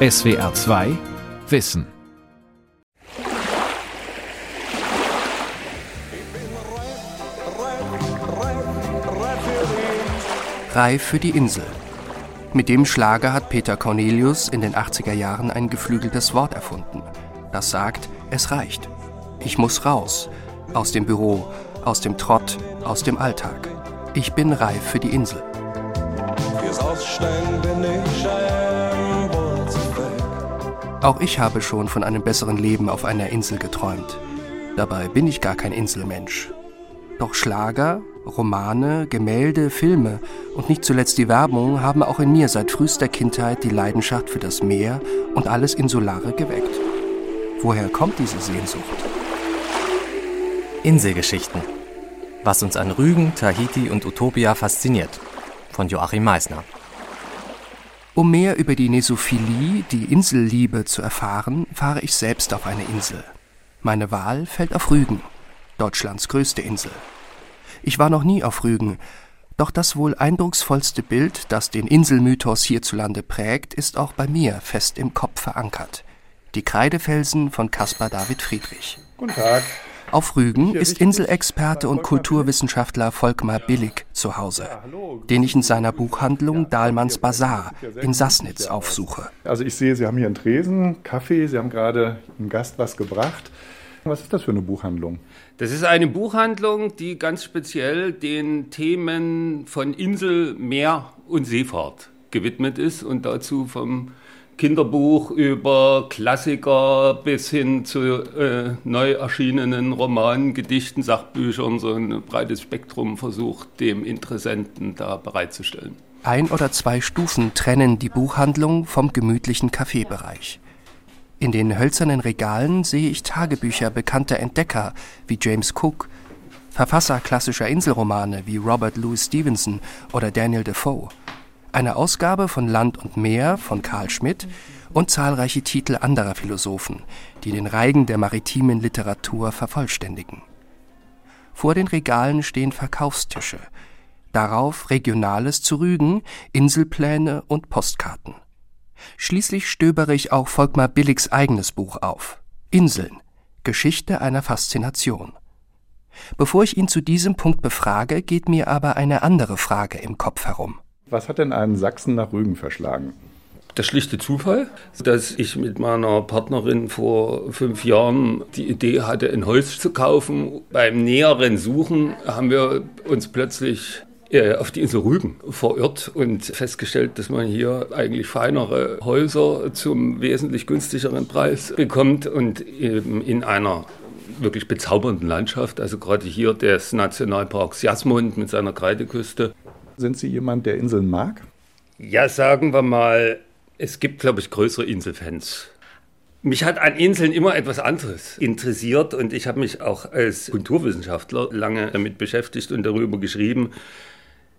SWR 2 Wissen. Reif für die Insel. Mit dem Schlager hat Peter Cornelius in den 80er Jahren ein geflügeltes Wort erfunden. Das sagt, es reicht. Ich muss raus. Aus dem Büro, aus dem Trott, aus dem Alltag. Ich bin reif für die Insel. Fürs Ausstellen bin ich ein Bolzweg. Auch ich habe schon von einem besseren Leben auf einer Insel geträumt. Dabei bin ich gar kein Inselmensch. Doch Schlager, Romane, Gemälde, Filme und nicht zuletzt die Werbung haben auch in mir seit frühester Kindheit die Leidenschaft für das Meer und alles Insulare geweckt. Woher kommt diese Sehnsucht? Inselgeschichten. Was uns an Rügen, Tahiti und Utopia fasziniert. Von Joachim Meissner. Um mehr über die Nesophilie, die Inselliebe zu erfahren, fahre ich selbst auf eine Insel. Meine Wahl fällt auf Rügen, Deutschlands größte Insel. Ich war noch nie auf Rügen, doch das wohl eindrucksvollste Bild, das den Inselmythos hierzulande prägt, ist auch bei mir fest im Kopf verankert. Die Kreidefelsen von Caspar David Friedrich. Guten Tag. Auf Rügen ist Inselexperte und Kulturwissenschaftler Volkmar Billig zu Hause, den ich in seiner Buchhandlung Dahlmanns Bazar in Sassnitz aufsuche. Also ich sehe, Sie haben hier einen Tresen, Kaffee, Sie haben gerade einem Gast was gebracht. Was ist das für eine Buchhandlung? Das ist eine Buchhandlung, die ganz speziell den Themen von Insel, Meer und Seefahrt gewidmet ist und dazu vom Kinderbuch über Klassiker bis hin zu äh, neu erschienenen Romanen, Gedichten, Sachbüchern, so ein breites Spektrum versucht, dem Interessenten da bereitzustellen. Ein oder zwei Stufen trennen die Buchhandlung vom gemütlichen Kaffeebereich. In den hölzernen Regalen sehe ich Tagebücher bekannter Entdecker wie James Cook, Verfasser klassischer Inselromane wie Robert Louis Stevenson oder Daniel Defoe, eine Ausgabe von Land und Meer von Karl Schmidt und zahlreiche Titel anderer Philosophen, die den Reigen der maritimen Literatur vervollständigen. Vor den Regalen stehen Verkaufstische, darauf Regionales zu Rügen, Inselpläne und Postkarten. Schließlich stöbere ich auch Volkmar Billigs eigenes Buch auf. Inseln. Geschichte einer Faszination. Bevor ich ihn zu diesem Punkt befrage, geht mir aber eine andere Frage im Kopf herum. Was hat denn einen Sachsen nach Rügen verschlagen? Der schlichte Zufall, dass ich mit meiner Partnerin vor fünf Jahren die Idee hatte, ein Haus zu kaufen. Beim näheren Suchen haben wir uns plötzlich äh, auf die Insel Rügen verirrt und festgestellt, dass man hier eigentlich feinere Häuser zum wesentlich günstigeren Preis bekommt und eben in einer wirklich bezaubernden Landschaft. Also gerade hier des Nationalparks Jasmund mit seiner Kreideküste. Sind Sie jemand, der Inseln mag? Ja, sagen wir mal, es gibt, glaube ich, größere Inselfans. Mich hat an Inseln immer etwas anderes interessiert und ich habe mich auch als Kulturwissenschaftler lange damit beschäftigt und darüber geschrieben,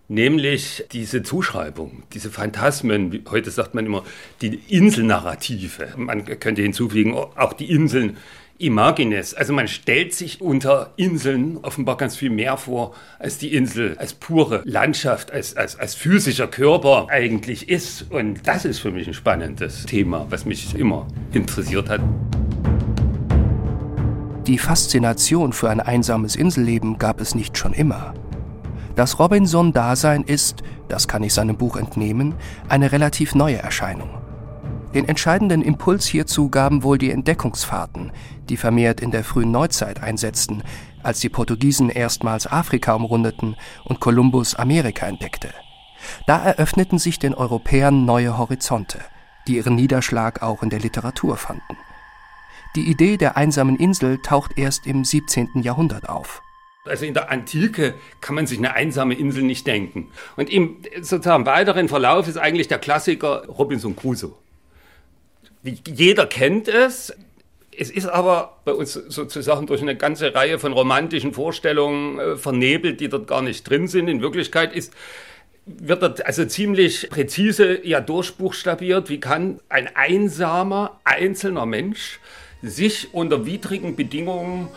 nämlich diese Zuschreibung, diese Phantasmen, heute sagt man immer die Inselnarrative. Man könnte hinzufügen, auch die Inseln Imagines. Also man stellt sich unter Inseln offenbar ganz viel mehr vor, als die Insel als pure Landschaft, als, als, als physischer Körper eigentlich ist. Und das ist für mich ein spannendes Thema, was mich immer interessiert hat. Die Faszination für ein einsames Inselleben gab es nicht schon immer. Das Robinson-Dasein ist, das kann ich seinem Buch entnehmen, eine relativ neue Erscheinung. Den entscheidenden Impuls hierzu gaben wohl die Entdeckungsfahrten, die vermehrt in der frühen Neuzeit einsetzten, als die Portugiesen erstmals Afrika umrundeten und Kolumbus Amerika entdeckte. Da eröffneten sich den Europäern neue Horizonte, die ihren Niederschlag auch in der Literatur fanden. Die Idee der einsamen Insel taucht erst im 17. Jahrhundert auf. Also in der Antike kann man sich eine einsame Insel nicht denken. Und im sozusagen weiteren Verlauf ist eigentlich der Klassiker Robinson Crusoe. Jeder kennt es. Es ist aber bei uns sozusagen durch eine ganze Reihe von romantischen Vorstellungen äh, vernebelt, die dort gar nicht drin sind. In Wirklichkeit ist, wird dort also ziemlich präzise ja durchbuchstabiert, wie kann ein einsamer, einzelner Mensch sich unter widrigen Bedingungen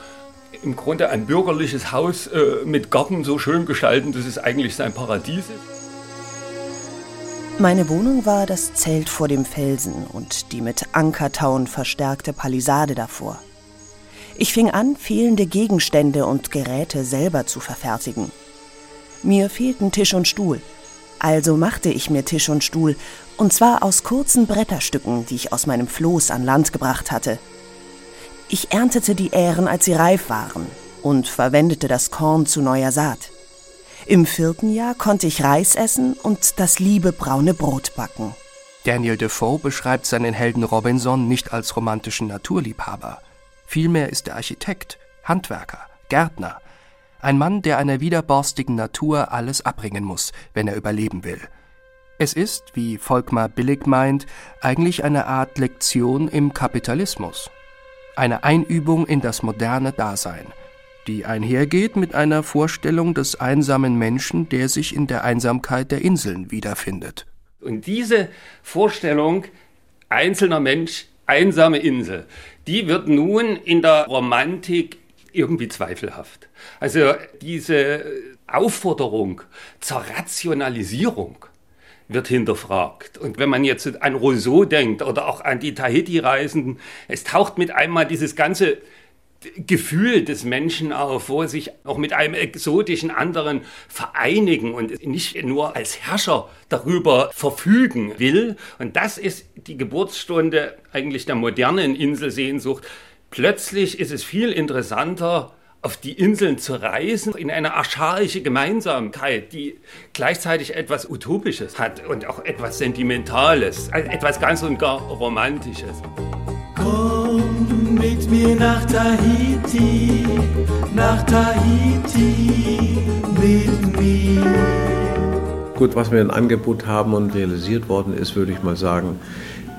im Grunde ein bürgerliches Haus äh, mit Garten so schön gestalten, dass es eigentlich sein Paradies ist. Meine Wohnung war das Zelt vor dem Felsen und die mit Ankertauen verstärkte Palisade davor. Ich fing an, fehlende Gegenstände und Geräte selber zu verfertigen. Mir fehlten Tisch und Stuhl. Also machte ich mir Tisch und Stuhl, und zwar aus kurzen Bretterstücken, die ich aus meinem Floß an Land gebracht hatte. Ich erntete die Ähren, als sie reif waren, und verwendete das Korn zu neuer Saat. Im vierten Jahr konnte ich Reis essen und das liebe braune Brot backen. Daniel Defoe beschreibt seinen Helden Robinson nicht als romantischen Naturliebhaber. Vielmehr ist er Architekt, Handwerker, Gärtner, ein Mann, der einer widerborstigen Natur alles abbringen muss, wenn er überleben will. Es ist, wie Volkmar Billig meint, eigentlich eine Art Lektion im Kapitalismus. Eine Einübung in das moderne Dasein – die einhergeht mit einer Vorstellung des einsamen Menschen, der sich in der Einsamkeit der Inseln wiederfindet. Und diese Vorstellung, einzelner Mensch, einsame Insel, die wird nun in der Romantik irgendwie zweifelhaft. Also diese Aufforderung zur Rationalisierung wird hinterfragt. Und wenn man jetzt an Rousseau denkt oder auch an die Tahiti-Reisenden, es taucht mit einmal dieses ganze Gefühl des Menschen auf, wo er sich auch mit einem exotischen anderen vereinigen und nicht nur als Herrscher darüber verfügen will. Und das ist die Geburtsstunde eigentlich der modernen Inselsehnsucht. Plötzlich ist es viel interessanter, auf die Inseln zu reisen, in eine archaische Gemeinsamkeit, die gleichzeitig etwas Utopisches hat und auch etwas Sentimentales, etwas ganz und gar Romantisches. Komm mit mir nach Tahiti, nach Tahiti mit mir. Gut, was wir ein Angebot haben und realisiert worden ist, würde ich mal sagen,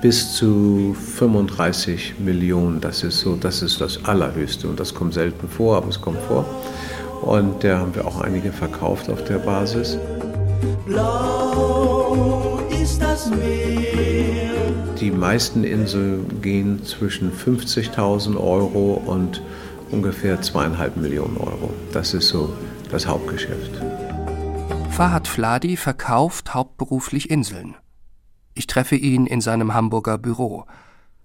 bis zu 35 Millionen. Das ist so, das ist das Allerhöchste und das kommt selten vor, aber es kommt vor. Und da haben wir auch einige verkauft auf der Basis. Blau ist das Meer. Die meisten Inseln gehen zwischen 50.000 Euro und ungefähr zweieinhalb Millionen Euro. Das ist so das Hauptgeschäft. Fahad Fladi verkauft hauptberuflich Inseln. Ich treffe ihn in seinem Hamburger Büro.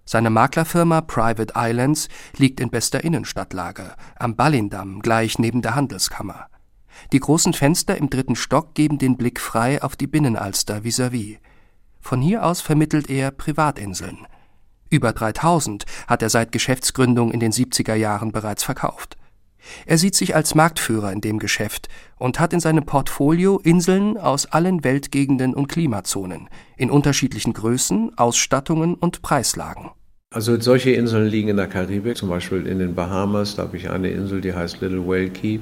Seine Maklerfirma Private Islands liegt in bester Innenstadtlage, am Ballindamm, gleich neben der Handelskammer. Die großen Fenster im dritten Stock geben den Blick frei auf die Binnenalster vis-à-vis. -vis. Von hier aus vermittelt er Privatinseln. Über 3000 hat er seit Geschäftsgründung in den 70er Jahren bereits verkauft. Er sieht sich als Marktführer in dem Geschäft und hat in seinem Portfolio Inseln aus allen Weltgegenden und Klimazonen, in unterschiedlichen Größen, Ausstattungen und Preislagen. Also solche Inseln liegen in der Karibik, zum Beispiel in den Bahamas, da habe ich eine Insel, die heißt Little Whale Key.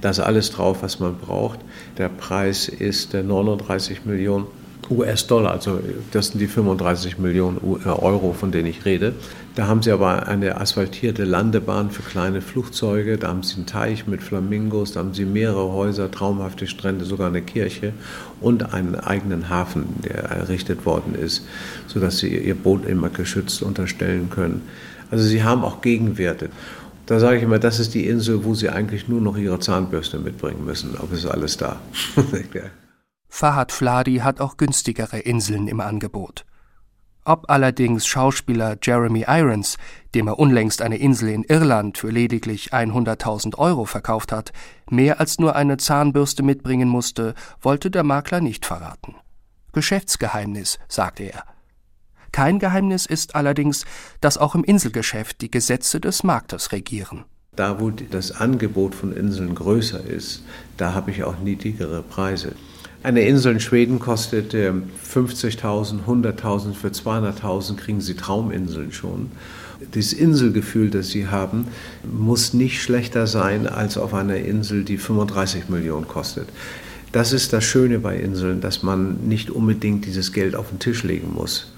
Da ist alles drauf, was man braucht. Der Preis ist 39 äh, Millionen US-Dollar, also das sind die 35 Millionen äh, Euro, von denen ich rede. Da haben sie aber eine asphaltierte Landebahn für kleine Flugzeuge, da haben sie einen Teich mit Flamingos, da haben sie mehrere Häuser, traumhafte Strände, sogar eine Kirche und einen eigenen Hafen, der errichtet worden ist, sodass sie ihr Boot immer geschützt unterstellen können. Also sie haben auch Gegenwerte. Da sage ich immer, das ist die Insel, wo sie eigentlich nur noch ihre Zahnbürste mitbringen müssen. Aber es ist alles da. Fahad Fladi hat auch günstigere Inseln im Angebot. Ob allerdings Schauspieler Jeremy Irons, dem er unlängst eine Insel in Irland für lediglich 100.000 Euro verkauft hat, mehr als nur eine Zahnbürste mitbringen musste, wollte der Makler nicht verraten. Geschäftsgeheimnis, sagte er. Kein Geheimnis ist allerdings, dass auch im Inselgeschäft die Gesetze des Marktes regieren. Da, wo das Angebot von Inseln größer ist, da habe ich auch niedrigere Preise. Eine Insel in Schweden kostet 50.000, 100.000, für 200.000 kriegen Sie Trauminseln schon. Das Inselgefühl, das Sie haben, muss nicht schlechter sein als auf einer Insel, die 35 Millionen kostet. Das ist das Schöne bei Inseln, dass man nicht unbedingt dieses Geld auf den Tisch legen muss.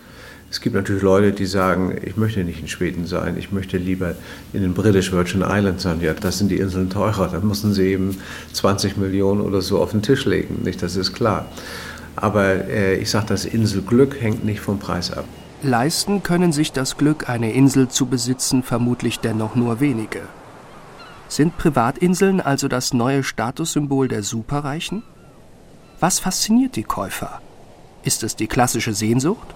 Es gibt natürlich Leute, die sagen, ich möchte nicht in Schweden sein, ich möchte lieber in den British Virgin Islands sein. Ja, das sind die Inseln teurer, da müssen sie eben 20 Millionen oder so auf den Tisch legen, nicht? Das ist klar. Aber äh, ich sage, das Inselglück hängt nicht vom Preis ab. Leisten können sich das Glück, eine Insel zu besitzen, vermutlich dennoch nur wenige. Sind Privatinseln also das neue Statussymbol der Superreichen? Was fasziniert die Käufer? Ist es die klassische Sehnsucht?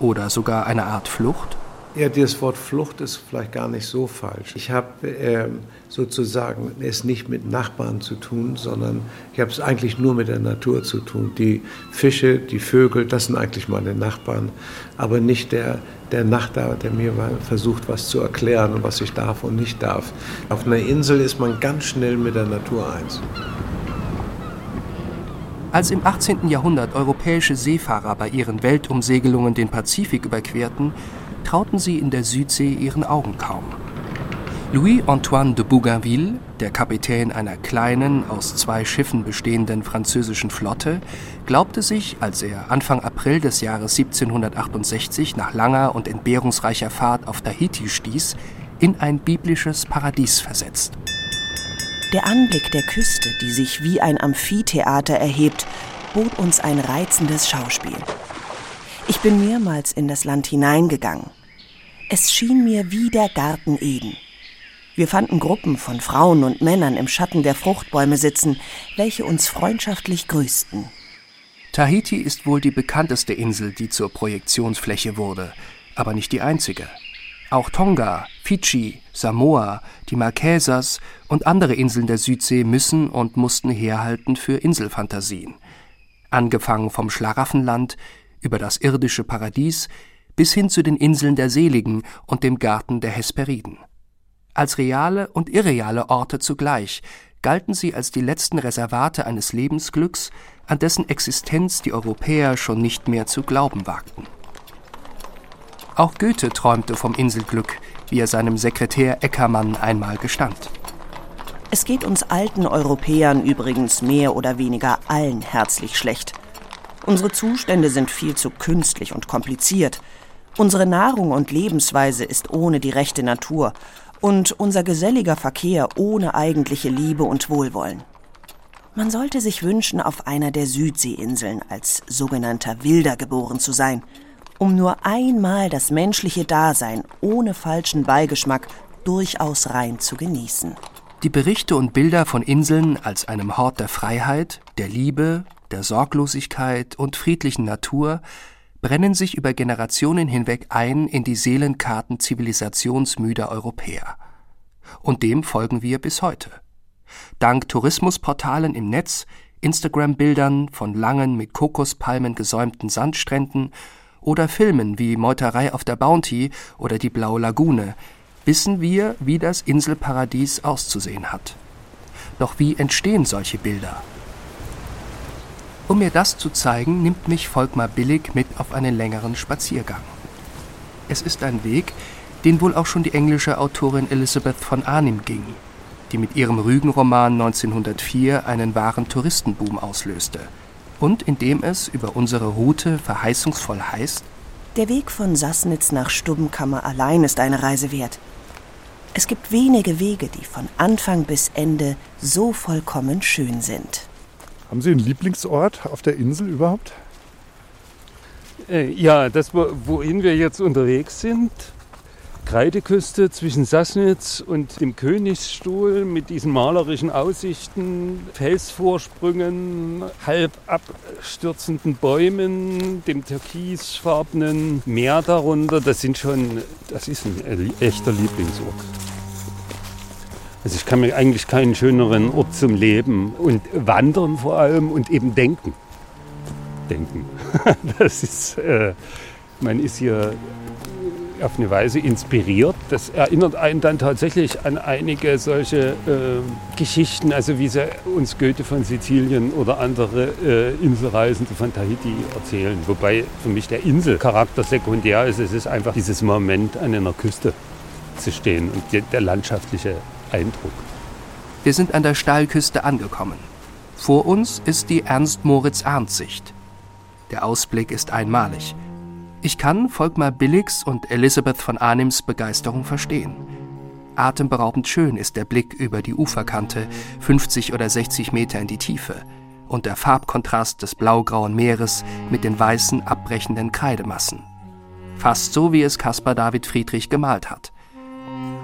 Oder sogar eine Art Flucht? Ja, das Wort Flucht ist vielleicht gar nicht so falsch. Ich habe äh, sozusagen es nicht mit Nachbarn zu tun, sondern ich habe es eigentlich nur mit der Natur zu tun. Die Fische, die Vögel, das sind eigentlich meine Nachbarn, aber nicht der, der Nachbar, der mir versucht, was zu erklären und was ich darf und nicht darf. Auf einer Insel ist man ganz schnell mit der Natur eins. Als im 18. Jahrhundert europäische Seefahrer bei ihren Weltumsegelungen den Pazifik überquerten, trauten sie in der Südsee ihren Augen kaum. Louis-Antoine de Bougainville, der Kapitän einer kleinen, aus zwei Schiffen bestehenden französischen Flotte, glaubte sich, als er Anfang April des Jahres 1768 nach langer und entbehrungsreicher Fahrt auf Tahiti stieß, in ein biblisches Paradies versetzt. Der Anblick der Küste, die sich wie ein Amphitheater erhebt, bot uns ein reizendes Schauspiel. Ich bin mehrmals in das Land hineingegangen. Es schien mir wie der Garten Eden. Wir fanden Gruppen von Frauen und Männern im Schatten der Fruchtbäume sitzen, welche uns freundschaftlich grüßten. Tahiti ist wohl die bekannteste Insel, die zur Projektionsfläche wurde, aber nicht die einzige. Auch Tonga, Fidschi, Samoa, die Marquesas und andere Inseln der Südsee müssen und mussten herhalten für Inselfantasien. Angefangen vom Schlaraffenland über das irdische Paradies bis hin zu den Inseln der Seligen und dem Garten der Hesperiden. Als reale und irreale Orte zugleich galten sie als die letzten Reservate eines Lebensglücks, an dessen Existenz die Europäer schon nicht mehr zu glauben wagten. Auch Goethe träumte vom Inselglück, wie er seinem Sekretär Eckermann einmal gestand. Es geht uns alten Europäern übrigens mehr oder weniger allen herzlich schlecht. Unsere Zustände sind viel zu künstlich und kompliziert. Unsere Nahrung und Lebensweise ist ohne die rechte Natur und unser geselliger Verkehr ohne eigentliche Liebe und Wohlwollen. Man sollte sich wünschen, auf einer der Südseeinseln als sogenannter Wilder geboren zu sein, um nur einmal das menschliche Dasein ohne falschen Beigeschmack durchaus rein zu genießen. Die Berichte und Bilder von Inseln als einem Hort der Freiheit, der Liebe, der Sorglosigkeit und friedlichen Natur brennen sich über Generationen hinweg ein in die Seelenkarten zivilisationsmüder Europäer. Und dem folgen wir bis heute. Dank Tourismusportalen im Netz, Instagram-Bildern von langen mit Kokospalmen gesäumten Sandstränden oder Filmen wie Meuterei auf der Bounty oder die Blaue Lagune wissen wir, wie das Inselparadies auszusehen hat. Doch wie entstehen solche Bilder? Um mir das zu zeigen, nimmt mich Volkmar Billig mit auf einen längeren Spaziergang. Es ist ein Weg, den wohl auch schon die englische Autorin Elizabeth von Arnim ging, die mit ihrem Rügenroman 1904 einen wahren Touristenboom auslöste und in dem es über unsere Route verheißungsvoll heißt, der Weg von Sassnitz nach Stubbenkammer allein ist eine Reise wert. Es gibt wenige Wege, die von Anfang bis Ende so vollkommen schön sind. Haben Sie einen Lieblingsort auf der Insel überhaupt? Äh, ja, das, wohin wir jetzt unterwegs sind, Kreideküste zwischen Sassnitz und dem Königsstuhl mit diesen malerischen Aussichten, Felsvorsprüngen, halb abstürzenden Bäumen, dem türkisfarbenen Meer darunter, das sind schon, das ist ein echter Lieblingsort. Also ich kann mir eigentlich keinen schöneren Ort zum Leben und wandern vor allem und eben denken. Denken. Das ist, äh, man ist hier auf eine Weise inspiriert. Das erinnert einen dann tatsächlich an einige solche äh, Geschichten, also wie sie uns Goethe von Sizilien oder andere äh, Inselreisende von Tahiti erzählen. Wobei für mich der Inselcharakter sekundär ist. Es ist einfach dieses Moment an einer Küste zu stehen und der landschaftliche Eindruck. Wir sind an der Steilküste angekommen. Vor uns ist die Ernst-Moritz-Arndt-Sicht. Der Ausblick ist einmalig. Ich kann Volkmar Billigs und Elisabeth von Arnims Begeisterung verstehen. Atemberaubend schön ist der Blick über die Uferkante, 50 oder 60 Meter in die Tiefe, und der Farbkontrast des blaugrauen Meeres mit den weißen, abbrechenden Kreidemassen. Fast so, wie es Caspar David Friedrich gemalt hat.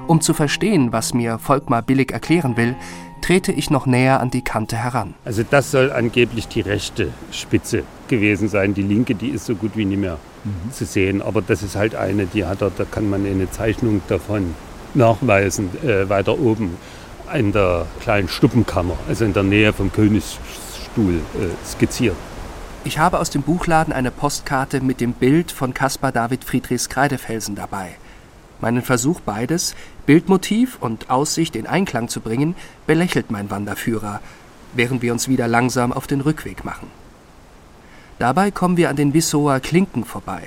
Um zu verstehen, was mir Volkmar Billig erklären will, trete ich noch näher an die Kante heran. Also das soll angeblich die rechte Spitze gewesen sein. Die linke, die ist so gut wie nicht mehr mhm. zu sehen. Aber das ist halt eine, die hat er, da kann man eine Zeichnung davon nachweisen, äh, weiter oben in der kleinen Stuppenkammer, also in der Nähe vom Königsstuhl äh, skizziert. Ich habe aus dem Buchladen eine Postkarte mit dem Bild von Caspar David Friedrichs Kreidefelsen dabei. Meinen Versuch, beides, Bildmotiv und Aussicht in Einklang zu bringen, belächelt mein Wanderführer, während wir uns wieder langsam auf den Rückweg machen. Dabei kommen wir an den Wissower Klinken vorbei,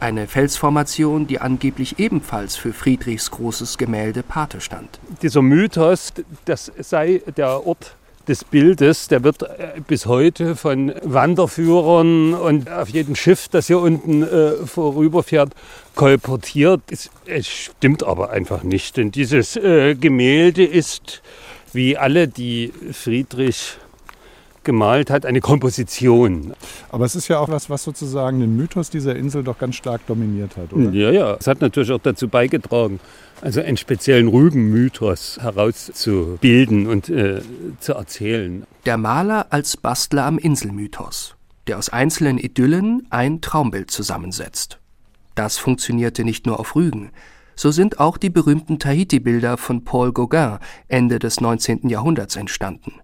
eine Felsformation, die angeblich ebenfalls für Friedrichs großes Gemälde Pate stand. Dieser Mythos, das sei der Ort des Bildes, der wird äh, bis heute von Wanderführern und auf jedem Schiff, das hier unten äh, vorüberfährt, kolportiert. Es, es, stimmt aber einfach nicht, denn dieses äh, Gemälde ist, wie alle, die Friedrich gemalt hat, eine Komposition. Aber es ist ja auch was, was sozusagen den Mythos dieser Insel doch ganz stark dominiert hat, oder? Ja, ja. Es hat natürlich auch dazu beigetragen, also einen speziellen Rügenmythos herauszubilden und äh, zu erzählen. Der Maler als Bastler am Inselmythos, der aus einzelnen Idyllen ein Traumbild zusammensetzt. Das funktionierte nicht nur auf Rügen. So sind auch die berühmten Tahiti-Bilder von Paul Gauguin Ende des 19. Jahrhunderts entstanden.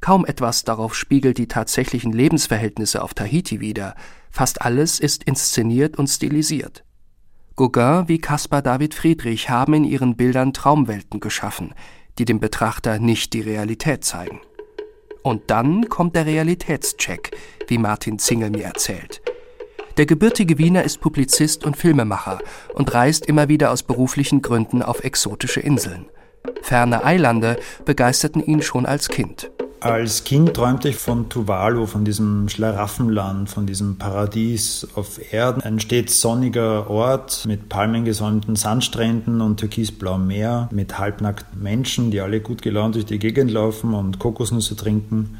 Kaum etwas darauf spiegelt die tatsächlichen Lebensverhältnisse auf Tahiti wider, fast alles ist inszeniert und stilisiert. Gauguin wie Caspar David Friedrich haben in ihren Bildern Traumwelten geschaffen, die dem Betrachter nicht die Realität zeigen. Und dann kommt der Realitätscheck, wie Martin Zingel mir erzählt. Der gebürtige Wiener ist Publizist und Filmemacher und reist immer wieder aus beruflichen Gründen auf exotische Inseln. Ferne Eilande begeisterten ihn schon als Kind. Als Kind träumte ich von Tuvalu, von diesem Schlaraffenland, von diesem Paradies auf Erden. Ein stets sonniger Ort mit palmengesäumten Sandstränden und türkisblauem Meer, mit halbnackten Menschen, die alle gut gelaunt durch die Gegend laufen und Kokosnüsse trinken.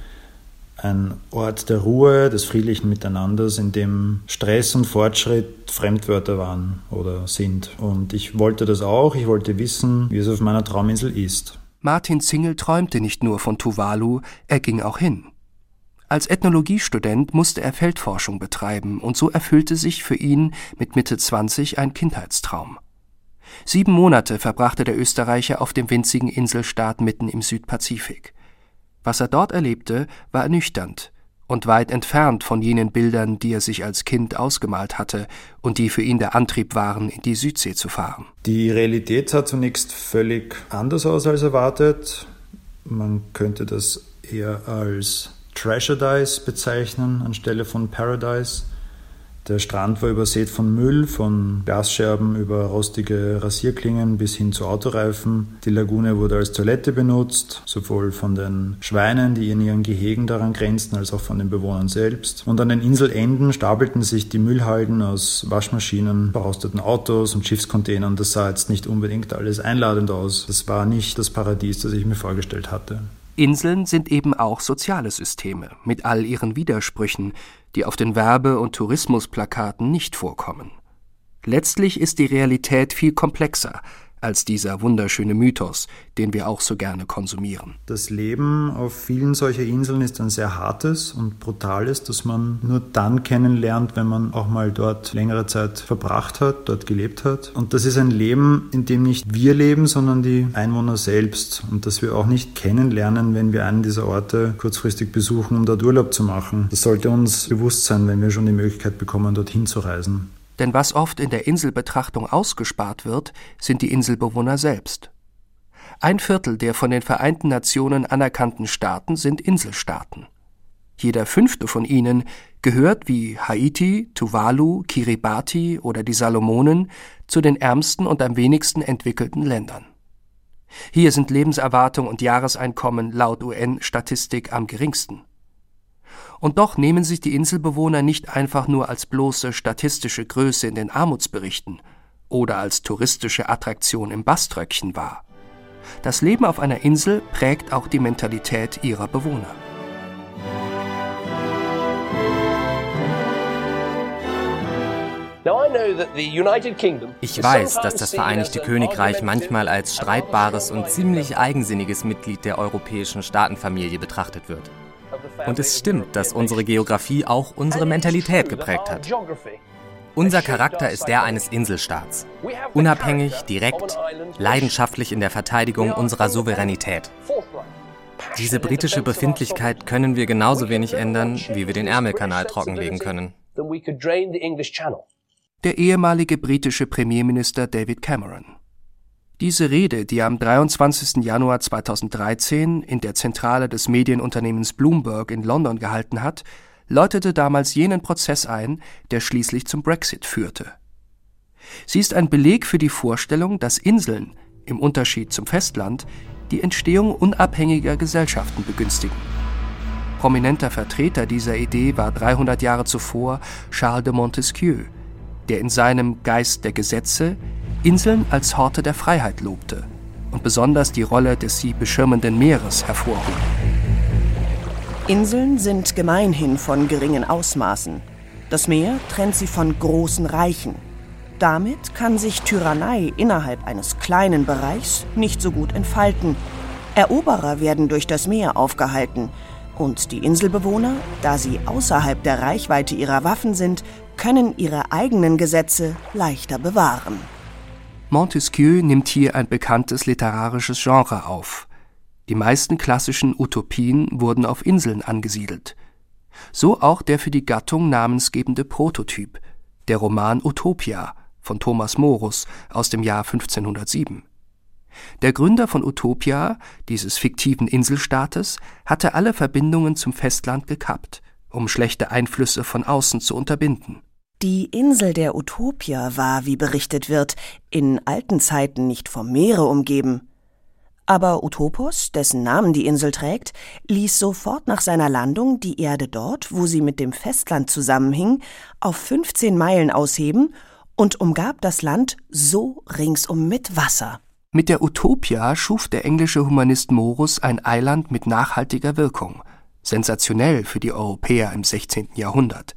Ein Ort der Ruhe, des friedlichen Miteinanders, in dem Stress und Fortschritt Fremdwörter waren oder sind. Und ich wollte das auch, ich wollte wissen, wie es auf meiner Trauminsel ist. Martin Zingel träumte nicht nur von Tuvalu, er ging auch hin. Als Ethnologiestudent musste er Feldforschung betreiben, und so erfüllte sich für ihn mit Mitte 20 ein Kindheitstraum. Sieben Monate verbrachte der Österreicher auf dem winzigen Inselstaat mitten im Südpazifik. Was er dort erlebte, war ernüchternd, und weit entfernt von jenen Bildern, die er sich als Kind ausgemalt hatte und die für ihn der Antrieb waren, in die Südsee zu fahren. Die Realität sah zunächst völlig anders aus als erwartet. Man könnte das eher als Trashedice bezeichnen anstelle von Paradise. Der Strand war übersät von Müll, von Glasscherben über rostige Rasierklingen bis hin zu Autoreifen. Die Lagune wurde als Toilette benutzt, sowohl von den Schweinen, die in ihren Gehegen daran grenzten, als auch von den Bewohnern selbst. Und an den Inselenden stapelten sich die Müllhalden aus Waschmaschinen, verrosteten Autos und Schiffscontainern. Das sah jetzt nicht unbedingt alles einladend aus. Das war nicht das Paradies, das ich mir vorgestellt hatte. Inseln sind eben auch soziale Systeme mit all ihren Widersprüchen, die auf den Werbe- und Tourismusplakaten nicht vorkommen. Letztlich ist die Realität viel komplexer, als dieser wunderschöne Mythos, den wir auch so gerne konsumieren. Das Leben auf vielen solcher Inseln ist ein sehr hartes und brutales, das man nur dann kennenlernt, wenn man auch mal dort längere Zeit verbracht hat, dort gelebt hat. Und das ist ein Leben, in dem nicht wir leben, sondern die Einwohner selbst. Und das wir auch nicht kennenlernen, wenn wir einen dieser Orte kurzfristig besuchen, um dort Urlaub zu machen. Das sollte uns bewusst sein, wenn wir schon die Möglichkeit bekommen, dorthin zu reisen. Denn was oft in der Inselbetrachtung ausgespart wird, sind die Inselbewohner selbst. Ein Viertel der von den Vereinten Nationen anerkannten Staaten sind Inselstaaten. Jeder fünfte von ihnen gehört wie Haiti, Tuvalu, Kiribati oder die Salomonen zu den ärmsten und am wenigsten entwickelten Ländern. Hier sind Lebenserwartung und Jahreseinkommen laut UN-Statistik am geringsten. Und doch nehmen sich die Inselbewohner nicht einfach nur als bloße statistische Größe in den Armutsberichten oder als touristische Attraktion im Baströckchen wahr. Das Leben auf einer Insel prägt auch die Mentalität ihrer Bewohner. Ich weiß, dass das Vereinigte Königreich manchmal als streitbares und ziemlich eigensinniges Mitglied der europäischen Staatenfamilie betrachtet wird. Und es stimmt, dass unsere Geografie auch unsere Mentalität geprägt hat. Unser Charakter ist der eines Inselstaats. Unabhängig, direkt, leidenschaftlich in der Verteidigung unserer Souveränität. Diese britische Befindlichkeit können wir genauso wenig ändern, wie wir den Ärmelkanal trockenlegen können. Der ehemalige britische Premierminister David Cameron. Diese Rede, die am 23. Januar 2013 in der Zentrale des Medienunternehmens Bloomberg in London gehalten hat, läutete damals jenen Prozess ein, der schließlich zum Brexit führte. Sie ist ein Beleg für die Vorstellung, dass Inseln, im Unterschied zum Festland, die Entstehung unabhängiger Gesellschaften begünstigen. Prominenter Vertreter dieser Idee war 300 Jahre zuvor Charles de Montesquieu, der in seinem Geist der Gesetze Inseln als Horte der Freiheit lobte und besonders die Rolle des sie beschirmenden Meeres hervorhob. Inseln sind gemeinhin von geringen Ausmaßen. Das Meer trennt sie von großen Reichen. Damit kann sich Tyrannei innerhalb eines kleinen Bereichs nicht so gut entfalten. Eroberer werden durch das Meer aufgehalten, und die Inselbewohner, da sie außerhalb der Reichweite ihrer Waffen sind, können ihre eigenen Gesetze leichter bewahren. Montesquieu nimmt hier ein bekanntes literarisches Genre auf. Die meisten klassischen Utopien wurden auf Inseln angesiedelt. So auch der für die Gattung namensgebende Prototyp, der Roman Utopia von Thomas Morus aus dem Jahr 1507. Der Gründer von Utopia, dieses fiktiven Inselstaates, hatte alle Verbindungen zum Festland gekappt, um schlechte Einflüsse von außen zu unterbinden. Die Insel der Utopia war, wie berichtet wird, in alten Zeiten nicht vom Meere umgeben. Aber Utopos, dessen Namen die Insel trägt, ließ sofort nach seiner Landung die Erde dort, wo sie mit dem Festland zusammenhing, auf 15 Meilen ausheben und umgab das Land so ringsum mit Wasser. Mit der Utopia schuf der englische Humanist Morus ein Eiland mit nachhaltiger Wirkung, sensationell für die Europäer im 16. Jahrhundert.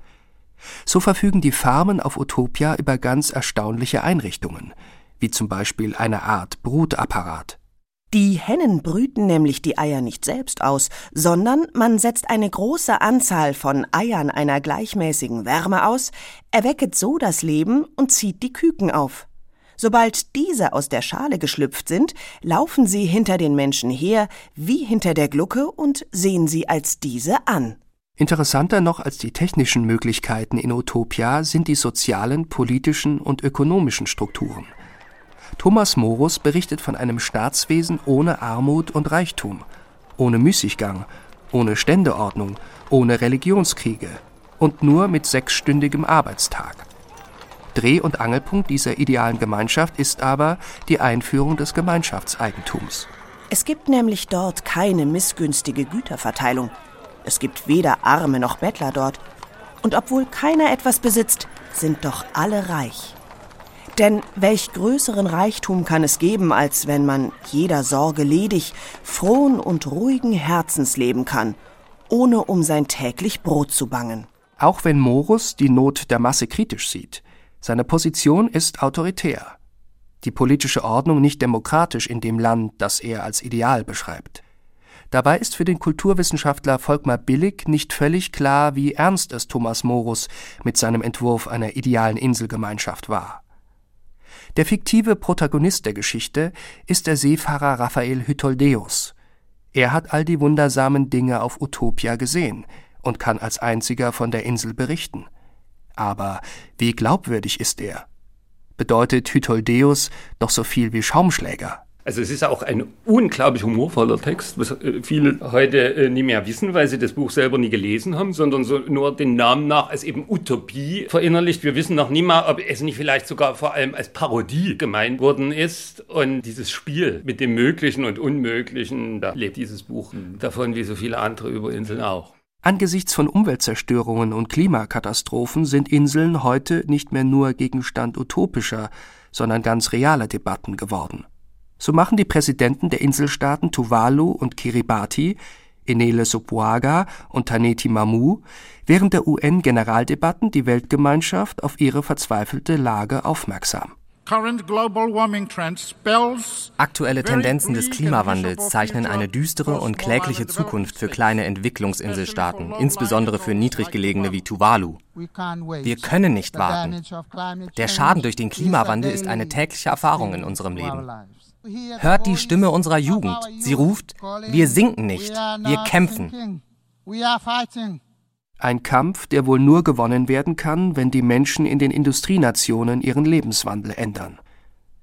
So verfügen die Farmen auf Utopia über ganz erstaunliche Einrichtungen, wie zum Beispiel eine Art Brutapparat. Die Hennen brüten nämlich die Eier nicht selbst aus, sondern man setzt eine große Anzahl von Eiern einer gleichmäßigen Wärme aus, erwecket so das Leben und zieht die Küken auf. Sobald diese aus der Schale geschlüpft sind, laufen sie hinter den Menschen her, wie hinter der Glucke, und sehen sie als diese an. Interessanter noch als die technischen Möglichkeiten in Utopia sind die sozialen, politischen und ökonomischen Strukturen. Thomas Morus berichtet von einem Staatswesen ohne Armut und Reichtum, ohne Müßiggang, ohne Ständeordnung, ohne Religionskriege und nur mit sechsstündigem Arbeitstag. Dreh- und Angelpunkt dieser idealen Gemeinschaft ist aber die Einführung des Gemeinschaftseigentums. Es gibt nämlich dort keine missgünstige Güterverteilung. Es gibt weder Arme noch Bettler dort. Und obwohl keiner etwas besitzt, sind doch alle reich. Denn welch größeren Reichtum kann es geben, als wenn man jeder Sorge ledig, frohen und ruhigen Herzens leben kann, ohne um sein täglich Brot zu bangen. Auch wenn Morus die Not der Masse kritisch sieht, seine Position ist autoritär. Die politische Ordnung nicht demokratisch in dem Land, das er als Ideal beschreibt. Dabei ist für den Kulturwissenschaftler Volkmar Billig nicht völlig klar, wie ernst es Thomas Morus mit seinem Entwurf einer idealen Inselgemeinschaft war. Der fiktive Protagonist der Geschichte ist der Seefahrer Raphael Hytoldeus. Er hat all die wundersamen Dinge auf Utopia gesehen und kann als einziger von der Insel berichten. Aber wie glaubwürdig ist er? Bedeutet Hytoldeus doch so viel wie Schaumschläger? Also es ist auch ein unglaublich humorvoller Text, was äh, viele heute äh, nie mehr wissen, weil sie das Buch selber nie gelesen haben, sondern so nur den Namen nach als eben Utopie verinnerlicht. Wir wissen noch nie mal, ob es nicht vielleicht sogar vor allem als Parodie gemeint worden ist. Und dieses Spiel mit dem Möglichen und Unmöglichen, da lebt dieses Buch davon wie so viele andere über Inseln auch. Angesichts von Umweltzerstörungen und Klimakatastrophen sind Inseln heute nicht mehr nur Gegenstand utopischer, sondern ganz realer Debatten geworden. So machen die Präsidenten der Inselstaaten Tuvalu und Kiribati Enele Sopoaga und Taneti Mamou, während der UN-Generaldebatten die Weltgemeinschaft auf ihre verzweifelte Lage aufmerksam. Aktuelle Tendenzen des Klimawandels zeichnen eine düstere und klägliche Zukunft für kleine Entwicklungsinselstaaten, insbesondere für niedrig gelegene wie Tuvalu. Wir können nicht warten. Der Schaden durch den Klimawandel ist eine tägliche Erfahrung in unserem Leben. Hört die Stimme unserer Jugend. Sie ruft, wir sinken nicht, wir kämpfen. Ein Kampf, der wohl nur gewonnen werden kann, wenn die Menschen in den Industrienationen ihren Lebenswandel ändern.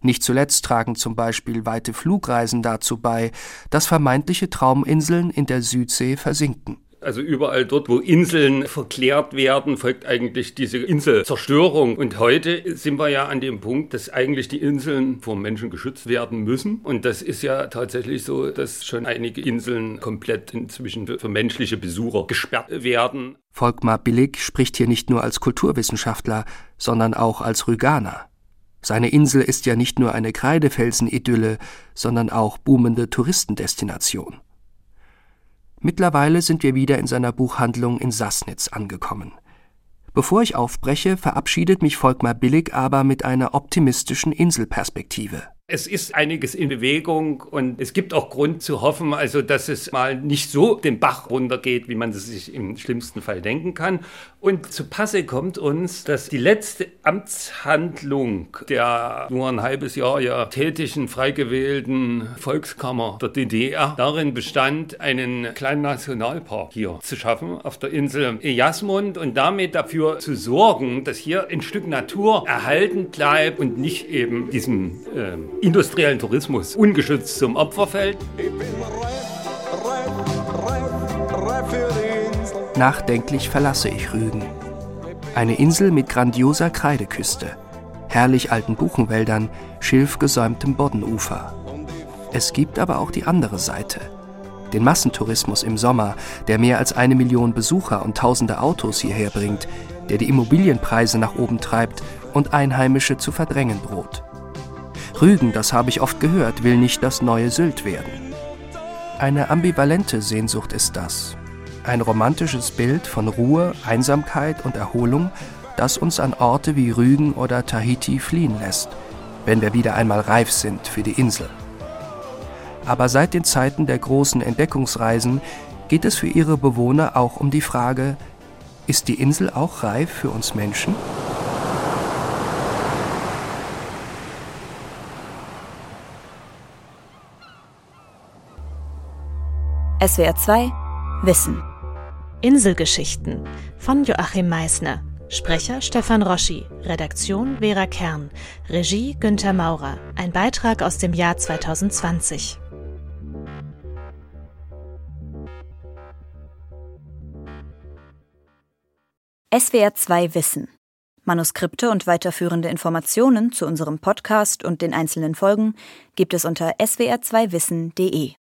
Nicht zuletzt tragen zum Beispiel weite Flugreisen dazu bei, dass vermeintliche Trauminseln in der Südsee versinken. Also überall dort, wo Inseln verklärt werden, folgt eigentlich diese Inselzerstörung. Und heute sind wir ja an dem Punkt, dass eigentlich die Inseln vor Menschen geschützt werden müssen. Und das ist ja tatsächlich so, dass schon einige Inseln komplett inzwischen für menschliche Besucher gesperrt werden. Volkmar Billig spricht hier nicht nur als Kulturwissenschaftler, sondern auch als Rüganer. Seine Insel ist ja nicht nur eine Kreidefelsenidylle, sondern auch boomende Touristendestination. Mittlerweile sind wir wieder in seiner Buchhandlung in Sassnitz angekommen. Bevor ich aufbreche, verabschiedet mich Volkmar Billig aber mit einer optimistischen Inselperspektive. Es ist einiges in Bewegung und es gibt auch Grund zu hoffen, also dass es mal nicht so den Bach runtergeht, wie man es sich im schlimmsten Fall denken kann. Und zu Passe kommt uns, dass die letzte Amtshandlung der nur ein halbes Jahr ja tätigen, frei gewählten Volkskammer der DDR darin bestand, einen kleinen Nationalpark hier zu schaffen auf der Insel Jasmund und damit dafür zu sorgen, dass hier ein Stück Natur erhalten bleibt und nicht eben diesem äh, industriellen Tourismus ungeschützt zum Opfer fällt. Nachdenklich verlasse ich Rügen. Eine Insel mit grandioser Kreideküste, herrlich alten Buchenwäldern, schilfgesäumtem Boddenufer. Es gibt aber auch die andere Seite. Den Massentourismus im Sommer, der mehr als eine Million Besucher und tausende Autos hierher bringt, der die Immobilienpreise nach oben treibt und Einheimische zu verdrängen droht. Rügen, das habe ich oft gehört, will nicht das neue Sylt werden. Eine ambivalente Sehnsucht ist das. Ein romantisches Bild von Ruhe, Einsamkeit und Erholung, das uns an Orte wie Rügen oder Tahiti fliehen lässt, wenn wir wieder einmal reif sind für die Insel. Aber seit den Zeiten der großen Entdeckungsreisen geht es für ihre Bewohner auch um die Frage, ist die Insel auch reif für uns Menschen? SWR 2 Wissen. Inselgeschichten von Joachim Meissner. Sprecher Stefan Roschi, Redaktion Vera Kern, Regie Günther Maurer. Ein Beitrag aus dem Jahr 2020. SWR 2 Wissen. Manuskripte und weiterführende Informationen zu unserem Podcast und den einzelnen Folgen gibt es unter swr2wissen.de.